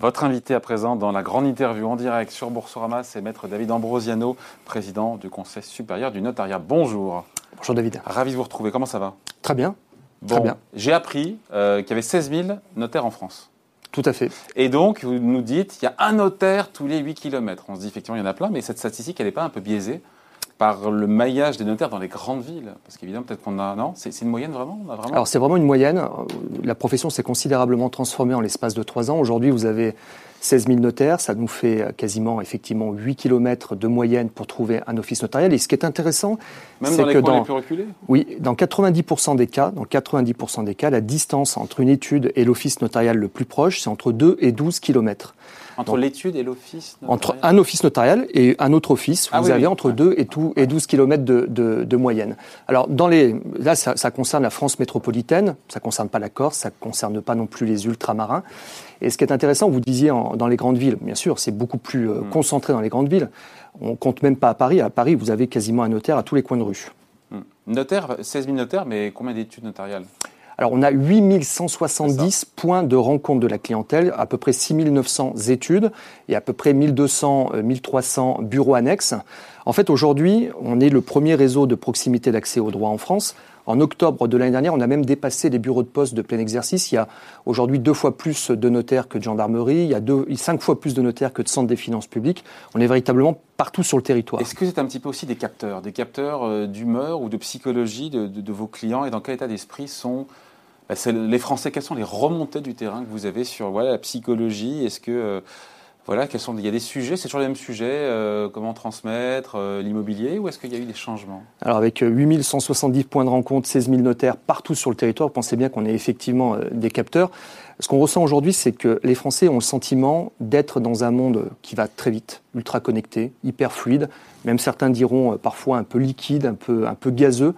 Votre invité à présent dans la grande interview en direct sur Boursorama, c'est Maître David Ambrosiano, président du Conseil supérieur du notariat. Bonjour. Bonjour David. Ravi de vous retrouver. Comment ça va? Très bien. Très bien. J'ai appris euh, qu'il y avait 16 000 notaires en France. Tout à fait. Et donc, vous nous dites, il y a un notaire tous les 8 km. On se dit effectivement, il y en a plein, mais cette statistique, elle n'est pas un peu biaisée par le maillage des notaires dans les grandes villes Parce qu'évidemment, peut-être qu'on a. Non? C'est une moyenne vraiment, vraiment Alors, c'est vraiment une moyenne. La profession s'est considérablement transformée en l'espace de trois ans. Aujourd'hui, vous avez 16 000 notaires. Ça nous fait quasiment, effectivement, 8 km de moyenne pour trouver un office notarial. Et ce qui est intéressant, c'est que dans. Les plus reculés oui, dans 90% des cas, dans 90% des cas, la distance entre une étude et l'office notarial le plus proche, c'est entre 2 et 12 km. Entre l'étude et l'office Entre un office notarial et un autre office, ah vous avez entre 2 et, et 12 km de, de, de, moyenne. Alors, dans les, là, ça, ça, concerne la France métropolitaine, ça ne concerne pas la Corse, ça ne concerne pas non plus les ultramarins. Et ce qui est intéressant, vous disiez en, dans les grandes villes, bien sûr, c'est beaucoup plus euh, hmm. concentré dans les grandes villes. On compte même pas à Paris. À Paris, vous avez quasiment un notaire à tous les coins de rue. Hmm. Notaire, 16 000 notaires, mais combien d'études notariales? Alors, on a 8170 points de rencontre de la clientèle, à peu près 6900 études et à peu près 1200, 1300 euh, bureaux annexes. En fait, aujourd'hui, on est le premier réseau de proximité d'accès au droit en France. En octobre de l'année dernière, on a même dépassé les bureaux de poste de plein exercice. Il y a aujourd'hui deux fois plus de notaires que de gendarmerie, il y a cinq fois plus de notaires que de centres des finances publiques. On est véritablement partout sur le territoire. Est-ce que c'est un petit peu aussi des capteurs, des capteurs euh, d'humeur ou de psychologie de, vos clients et dans quel état d'esprit sont bah, les Français, quelles sont les remontées du terrain que vous avez sur la psychologie? Est-ce que euh, voilà, quels sont, il y a des sujets, c'est toujours les mêmes sujets, euh, comment transmettre, euh, l'immobilier, ou est-ce qu'il y a eu des changements? Alors avec 8170 points de rencontre, 16 000 notaires partout sur le territoire, pensez bien qu'on est effectivement des capteurs. Ce qu'on ressent aujourd'hui, c'est que les Français ont le sentiment d'être dans un monde qui va très vite, ultra connecté, hyper fluide, même certains diront parfois un peu liquide, un peu, un peu gazeux.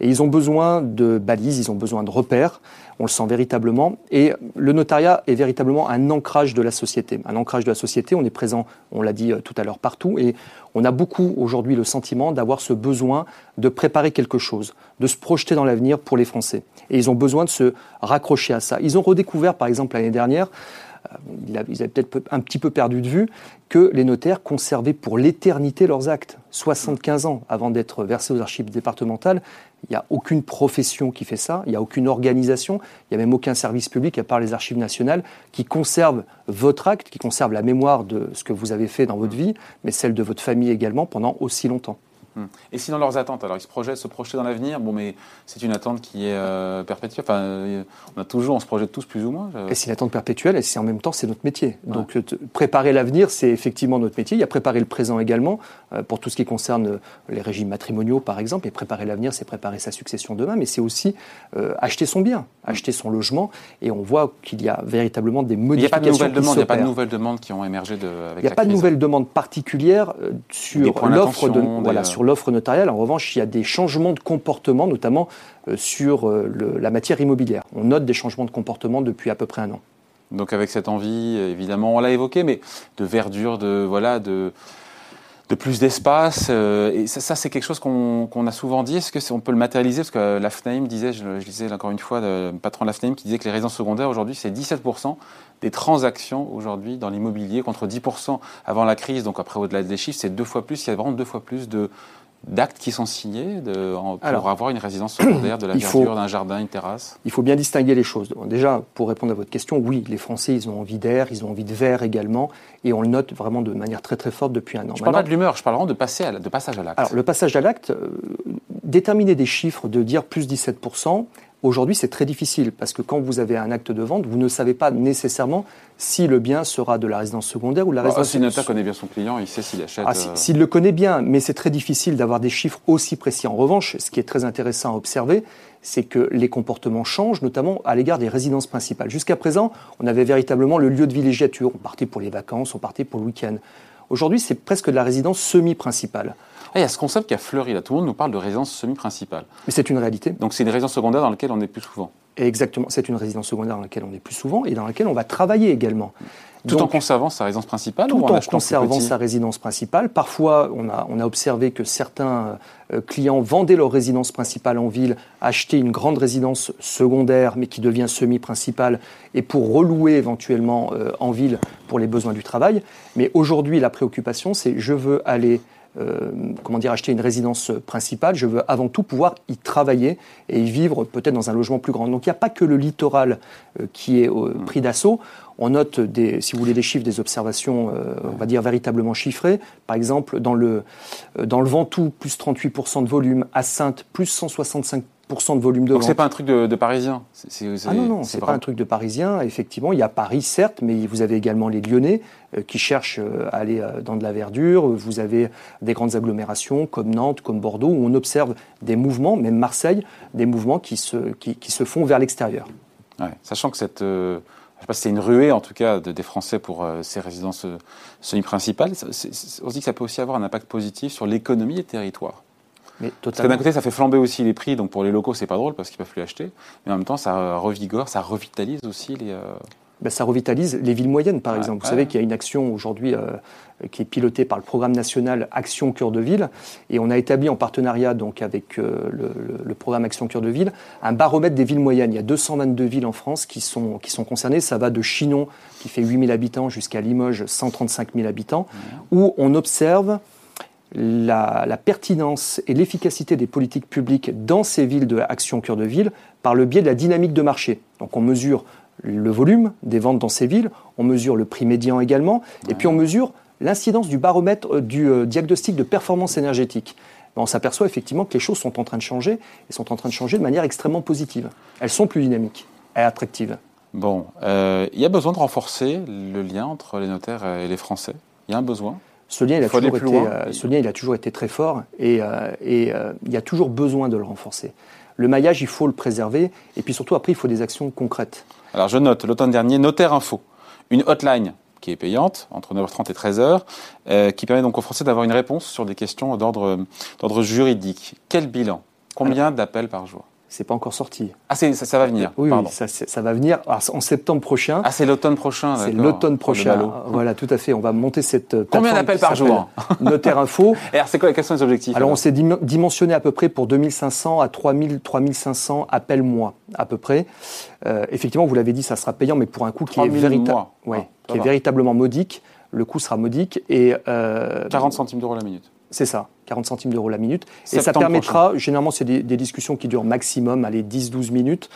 Et ils ont besoin de balises, ils ont besoin de repères. On le sent véritablement. Et le notariat est véritablement un ancrage de la société. Un ancrage de la société, on est présent, on l'a dit euh, tout à l'heure, partout. Et on a beaucoup aujourd'hui le sentiment d'avoir ce besoin de préparer quelque chose, de se projeter dans l'avenir pour les Français. Et ils ont besoin de se raccrocher à ça. Ils ont redécouvert, par exemple, l'année dernière, ils avaient peut-être un petit peu perdu de vue que les notaires conservaient pour l'éternité leurs actes. 75 ans avant d'être versés aux archives départementales, il n'y a aucune profession qui fait ça, il n'y a aucune organisation, il n'y a même aucun service public à part les archives nationales qui conserve votre acte, qui conserve la mémoire de ce que vous avez fait dans votre vie, mais celle de votre famille également pendant aussi longtemps. Hmm. Et si dans leurs attentes, alors ils se projettent, se projeter dans l'avenir, bon, mais c'est une attente qui est euh, perpétuelle. Enfin, euh, on a toujours, on se projette tous plus ou moins. Et c'est une attente perpétuelle, et c'est en même temps, c'est notre métier. Donc, préparer l'avenir, c'est effectivement notre métier. Il y a préparer le présent également, euh, pour tout ce qui concerne les régimes matrimoniaux, par exemple. Et préparer l'avenir, c'est préparer sa succession demain, mais c'est aussi acheter son bien, acheter son logement. Et on voit qu'il y a véritablement des modifications. Il n'y a pas de nouvelles demandes. Il n'y a pas de nouvelles demandes qui ont émergé de. Avec il n'y a pas de nouvelles demandes particulières sur l'offre de, voilà, sur l'offre notariale. En revanche, il y a des changements de comportement, notamment euh, sur euh, la matière immobilière. On note des changements de comportement depuis à peu près un an. Donc avec cette envie, évidemment, on l'a évoqué, mais de verdure, de voilà, de de plus d'espace. Euh, et ça, c'est quelque chose qu'on a souvent dit. Est-ce qu'on peut le matérialiser? Parce que la FNAIM disait, je, je disais encore une fois, le patron de la FNAIM qui disait que les résidences secondaires aujourd'hui, c'est 17% des transactions aujourd'hui dans l'immobilier contre 10% avant la crise. Donc après, au-delà des chiffres, c'est deux fois plus. Il y a vraiment deux fois plus de, d'actes qui sont signés de, pour avoir une résidence secondaire, de la verdure, d'un jardin, une terrasse? Il faut bien distinguer les choses. Déjà, pour répondre à votre question, oui, les Français, ils ont envie d'air, ils ont envie de verre également, et on le note vraiment de manière très très forte depuis un an. Je ne parle pas de l'humeur, je parle vraiment de, passer à, de passage à l'acte. Alors, le passage à l'acte, euh, déterminer des chiffres, de dire plus 17%, Aujourd'hui, c'est très difficile parce que quand vous avez un acte de vente, vous ne savez pas nécessairement si le bien sera de la résidence secondaire ou de la résidence. Si le notaire connaît bien son client, il sait s'il achète. Ah, euh, s'il le connaît bien, mais c'est très difficile d'avoir des chiffres aussi précis. En revanche, ce qui est très intéressant à observer, c'est que les comportements changent, notamment à l'égard des résidences principales. Jusqu'à présent, on avait véritablement le lieu de villégiature. On partait pour les vacances, on partait pour le week-end. Aujourd'hui, c'est presque de la résidence semi-principale. Ah, il y a ce concept qui a fleuri là. Tout le monde nous parle de résidence semi-principale. Mais c'est une réalité. Donc c'est une résidence secondaire dans laquelle on est plus souvent. exactement, c'est une résidence secondaire dans laquelle on est plus souvent et dans laquelle on va travailler également. Tout Donc, en conservant sa résidence principale tout ou en, en conservant sa résidence principale. Parfois, on a, on a observé que certains euh, clients vendaient leur résidence principale en ville, achetaient une grande résidence secondaire, mais qui devient semi-principale, et pour relouer éventuellement euh, en ville pour les besoins du travail. Mais aujourd'hui, la préoccupation, c'est je veux aller euh, comment dire, acheter une résidence principale, je veux avant tout pouvoir y travailler et y vivre peut-être dans un logement plus grand. Donc il n'y a pas que le littoral euh, qui est au Mm. pris d'assaut. On note, des, si vous voulez, des chiffres, des observations, euh, on va dire véritablement chiffrées. Par exemple, dans le, euh, dans le Ventoux, plus 38% de volume, à Sainte, plus 165% de volume de Donc vente. c'est pas un truc de, de parisien. C'est- c'est- c'est- Ah non, non, c'est pas vraiment- un truc de parisien. Effectivement, il y a Paris, certes, mais vous avez également les Lyonnais euh, qui cherchent euh, à aller euh, dans de la verdure. Vous avez des grandes agglomérations comme Nantes, comme Bordeaux, où on observe des mouvements, même Marseille, des mouvements qui se, qui, qui se font vers l'extérieur. Ouais, Sachant que cette, je sais pas si c'est une ruée en tout cas de- des Français pour ces résidences semi-principales, on se dit que ça peut aussi avoir un impact positif sur l'économie des territoires. Mais Parce que d'un côté, ça fait flamber aussi les prix, donc pour les locaux, c'est pas drôle parce qu'ils peuvent plus acheter, mais en même temps, ça revigore, ça revitalise aussi les. euh, Ben, ça revitalise les villes moyennes, par exemple. Vous savez qu'il y a une action aujourd'hui euh, qui est pilotée par le programme national Action Cœur de Ville, et on a établi en partenariat donc avec euh, le, le- le programme Action Cœur de Ville un baromètre des villes moyennes. Il y a 222 villes en France qui sont, qui sont concernées. Ça va de Chinon, qui fait 8000 habitants, jusqu'à Limoges, 135 000 habitants, où on observe la, pertinence et l'efficacité des politiques publiques dans ces villes de Action Cœur de Ville par le biais de la dynamique de marché. Donc on mesure le volume des ventes dans ces villes, on mesure le prix médian également, et puis on mesure l'incidence du baromètre euh, du euh, diagnostic de performance énergétique. Ben, on s'aperçoit effectivement que les choses sont en train de changer, et sont en train de changer de manière extrêmement positive. Elles sont plus dynamiques et attractives. Bon, euh, il y a besoin de renforcer le lien entre les notaires et les Français. Il y a un besoin. Ce lien, il a, Faut aller toujours plus été, loin. euh, ce lien, il a toujours été très fort et, euh, et, euh, il y a toujours besoin de le renforcer. Le maillage, il faut le préserver et puis surtout, après, il faut des actions concrètes. Alors je note, l'automne dernier, Notaire Info, une hotline qui est payante, entre 9h30 et 13h, euh, qui permet donc aux Français d'avoir une réponse sur des questions d'ordre juridique. Quel bilan? Combien d'appels par jour? C'est pas encore sorti. Ah, c'est- ça, ça va venir, Oui, oui, ça, va venir Alors, en septembre prochain. Ah, c'est l'automne prochain, c'est l'automne prochain. ballot. Voilà, tout à fait. On va monter cette euh, Combien d'appels par jour Notaire Info. Et alors, c'est quoi, quels sont les objectifs Alors, on s'est dim- dimensionné à peu près pour 2500 à 3000, 3500 appels mois, à peu près. Euh, effectivement, vous l'avez dit, ça sera payant, mais pour un coût qui est, 3000 vérita- mois. ouais, Ah, qui est véritablement modique. Le coût sera modique. Et, euh, 40 centimes d'euros la minute. C'est ça, 40 centimes d'euros la minute. Et ça permettra, généralement, c'est des, des discussions qui durent maximum, allez, 10-12 minutes.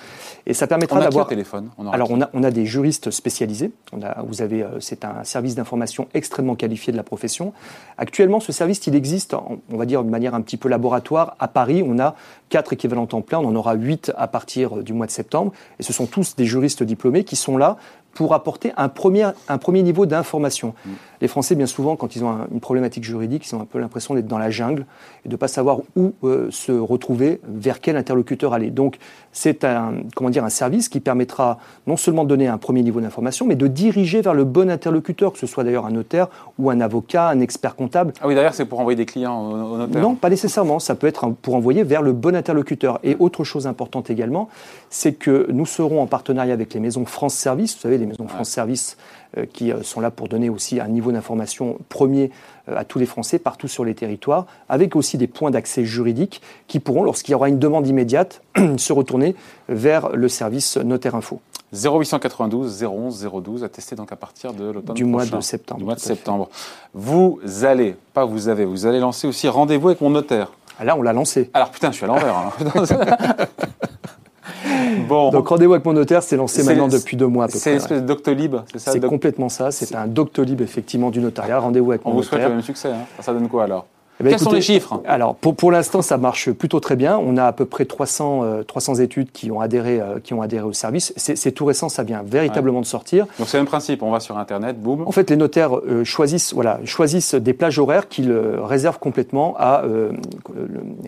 Et ça permettra d'avoir. téléphone? On Alors, on a, on a des juristes spécialisés. On a, vous avez, euh, c'est un service d'information extrêmement qualifié de la profession. Actuellement, ce service, il existe, on va dire de manière un petit peu laboratoire. À Paris, on a quatre équivalents temps plein. On en aura huit à partir euh, du mois de septembre. Et ce sont tous des juristes diplômés qui sont là pour apporter un premier, un premier niveau d'information. Les Français, bien souvent, quand ils ont un- une problématique juridique, ils ont un peu l'impression d'être dans la jungle et de ne pas savoir où euh, se retrouver, vers quel interlocuteur aller. Donc, c'est un, comment dire, un service qui permettra non seulement de donner un premier niveau d'information, mais de diriger vers le bon interlocuteur, que ce soit d'ailleurs un notaire ou un avocat, un expert comptable. Ah oui, d'ailleurs, c'est pour envoyer des clients au, au notaire. Non, pas nécessairement. Ça peut être pour envoyer vers le bon interlocuteur. Et autre chose importante également, c'est que nous serons en partenariat avec les maisons France Service. Vous savez, les maisons France Service euh, qui euh, sont là pour donner aussi un niveau d'information premier euh, à tous les Français partout sur les territoires, avec aussi des points d'accès juridiques qui pourront, lorsqu'il y aura une demande immédiate, se retourner vers le service Notaire Info 0892 011 012 attesté donc à partir de l'automne du mois prochain. de septembre. Du mois de septembre. Vous allez, pas vous avez, vous allez lancer aussi rendez-vous avec mon notaire. Ah, Là, on l'a lancé. Alors putain, je suis à l'envers. hein. bon, Donc rendez-vous avec mon notaire, c'est lancé C'est- maintenant depuis deux mois à peu c'est près. une espèce de Doctolib, c'est ça C'est doc- complètement ça. C'est un doctolib effectivement du notariat. Rendez-vous avec On mon vous souhaite notaire. le même succès. hein. Ça donne quoi alors? Eh ben, Quels sont les chiffres? Alors, pour, pour l'instant, ça marche plutôt très bien. On a à peu près 300, euh, 300 études qui ont adhéré, euh, qui ont adhéré au service. C'est tout récent, ça vient véritablement de sortir. Donc c'est le même principe, on va sur Internet, boum. En fait, les notaires euh, choisissent, voilà, choisissent des plages horaires qu'ils réservent complètement à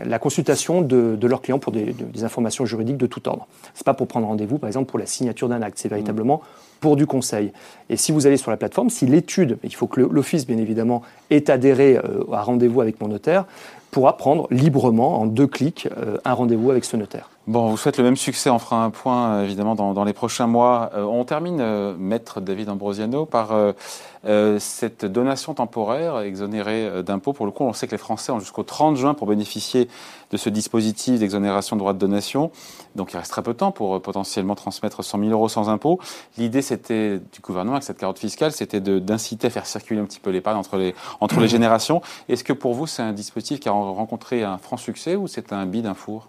la consultation de, de leurs clients pour des, de- des informations juridiques de tout ordre. C'est pas pour prendre rendez-vous, par exemple, pour la signature d'un acte. C'est véritablement pour du conseil. Et si vous allez sur la plateforme, si l'étude, il faut que l'office, bien évidemment, ait adhéré euh, à rendez-vous avec mon notaire, pourra prendre librement, en deux clics, euh, un rendez-vous avec ce notaire. Bon, on vous souhaite le même succès. On fera un point, euh, évidemment, dans, les prochains mois. Euh, on termine, maître David Ambrosiano, par cette donation temporaire exonérée d'impôts. Pour le coup, on sait que les Français ont jusqu'au 30 juin pour bénéficier de ce dispositif d'exonération de droits de donation. Donc, il reste très peu de temps pour potentiellement transmettre 100 000 euros sans impôts. L'idée, c'était, du gouvernement, avec cette carotte fiscale, c'était d'inciter à faire circuler un petit peu l'épargne entre les, entre les générations. Est-ce que pour vous, c'est un dispositif qui a rencontré un franc succès ou c'est un bid, un four?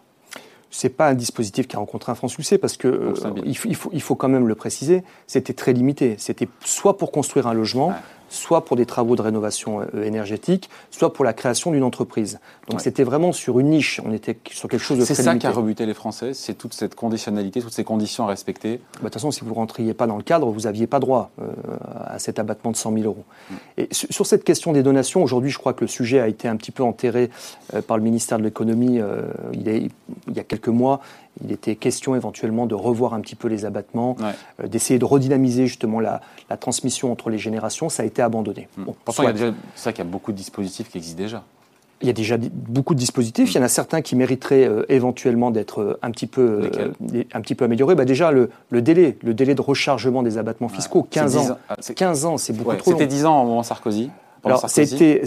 C'est pas un dispositif qui a rencontré un franc succès parce que euh, il, faut, il, faut, quand même le préciser, c'était très limité. C'était soit pour construire un logement, soit pour des travaux de rénovation euh, énergétique, soit pour la création d'une entreprise. Donc c'était vraiment sur une niche, on était sur quelque chose de très limité. C'est ça qui a rebuté les Français, c'est toute cette conditionnalité, toutes ces conditions à respecter. Bah, de toute façon, si vous ne rentriez pas dans le cadre, vous n'aviez pas droit euh, cet abattement de 100 000 euros. Et sur cette question des donations, aujourd'hui, je crois que le sujet a été un petit peu enterré euh, par le ministère de l'économie il, il, y a quelques mois. Il était question éventuellement de revoir un petit peu les abattements, d'essayer de redynamiser justement la, la, transmission entre les générations. Ça a été abandonné. Mm. Bon, Pourtant, c'est ça qu'il y a beaucoup de dispositifs qui existent déjà. Il y a déjà beaucoup de dispositifs. Il y en a certains qui mériteraient euh, éventuellement d'être euh, un petit peu, euh, un petit peu améliorés. Bah déjà, le, le, délai, le délai de rechargement des abattements fiscaux, 15 ans. 15 ans, c'est beaucoup trop long. C'était 10 ans au moment Sarkozy. Alors, c'était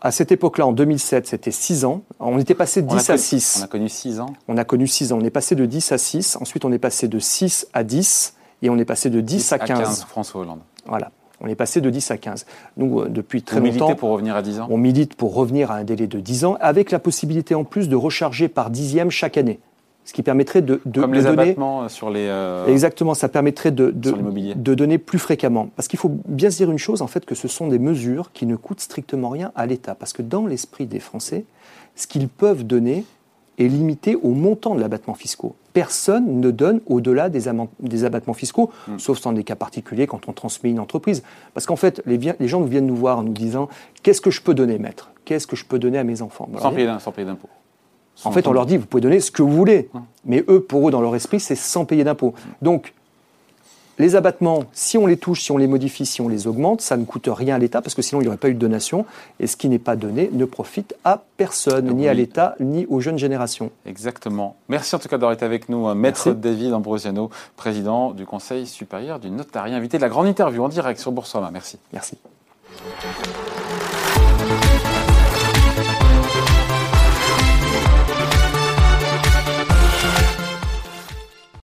à cette époque-là, en 2007, c'était 6 ans. On était passé de 10 à 6. On a connu 6 ans. On a connu 6 ans. On est passé de 10 à 6. Ensuite, on est passé de 6 à 10. Et on est passé de 10, à 15. À 15 François Hollande. Voilà. On est passé de 10 à 15. Nous, euh, depuis très Vous longtemps. pour revenir à 10 ans On milite pour revenir à un délai de 10 ans, avec la possibilité en plus de recharger par dixième chaque année. Ce qui permettrait de, de, Comme les donner. sur les. Euh, Exactement, ça permettrait de, de, de donner plus fréquemment. Parce qu'il faut bien se dire une chose, en fait, que ce sont des mesures qui ne coûtent strictement rien à l'État. Parce que dans l'esprit des Français, ce qu'ils peuvent donner, est limité au montant de l'abattement fiscal. Personne ne donne au-delà des, des, abattements fiscaux, hmm. sauf dans des cas particuliers quand on transmet une entreprise. Parce qu'en fait, les, les, gens viennent nous voir en nous disant Qu'est-ce que je peux donner, maître? Qu'est-ce que je peux donner à mes enfants? Sans payer d'impôts. En fait, on leur dit Vous pouvez donner ce que vous voulez. Hmm. Mais eux, pour eux, dans leur esprit, c'est sans payer d'impôts. Donc, les abattements, si on les touche, si on les modifie, si on les augmente, ça ne coûte rien à l'État parce que sinon il n'y aurait pas eu de donation. Et ce qui n'est pas donné ne profite à personne, ni à l'État, ni aux jeunes générations. Exactement. Merci en tout cas d'avoir été avec nous, Maître David Ambrosiano, président du Conseil supérieur du notariat, invité de la grande interview en direct sur Boursorama. Merci. Merci.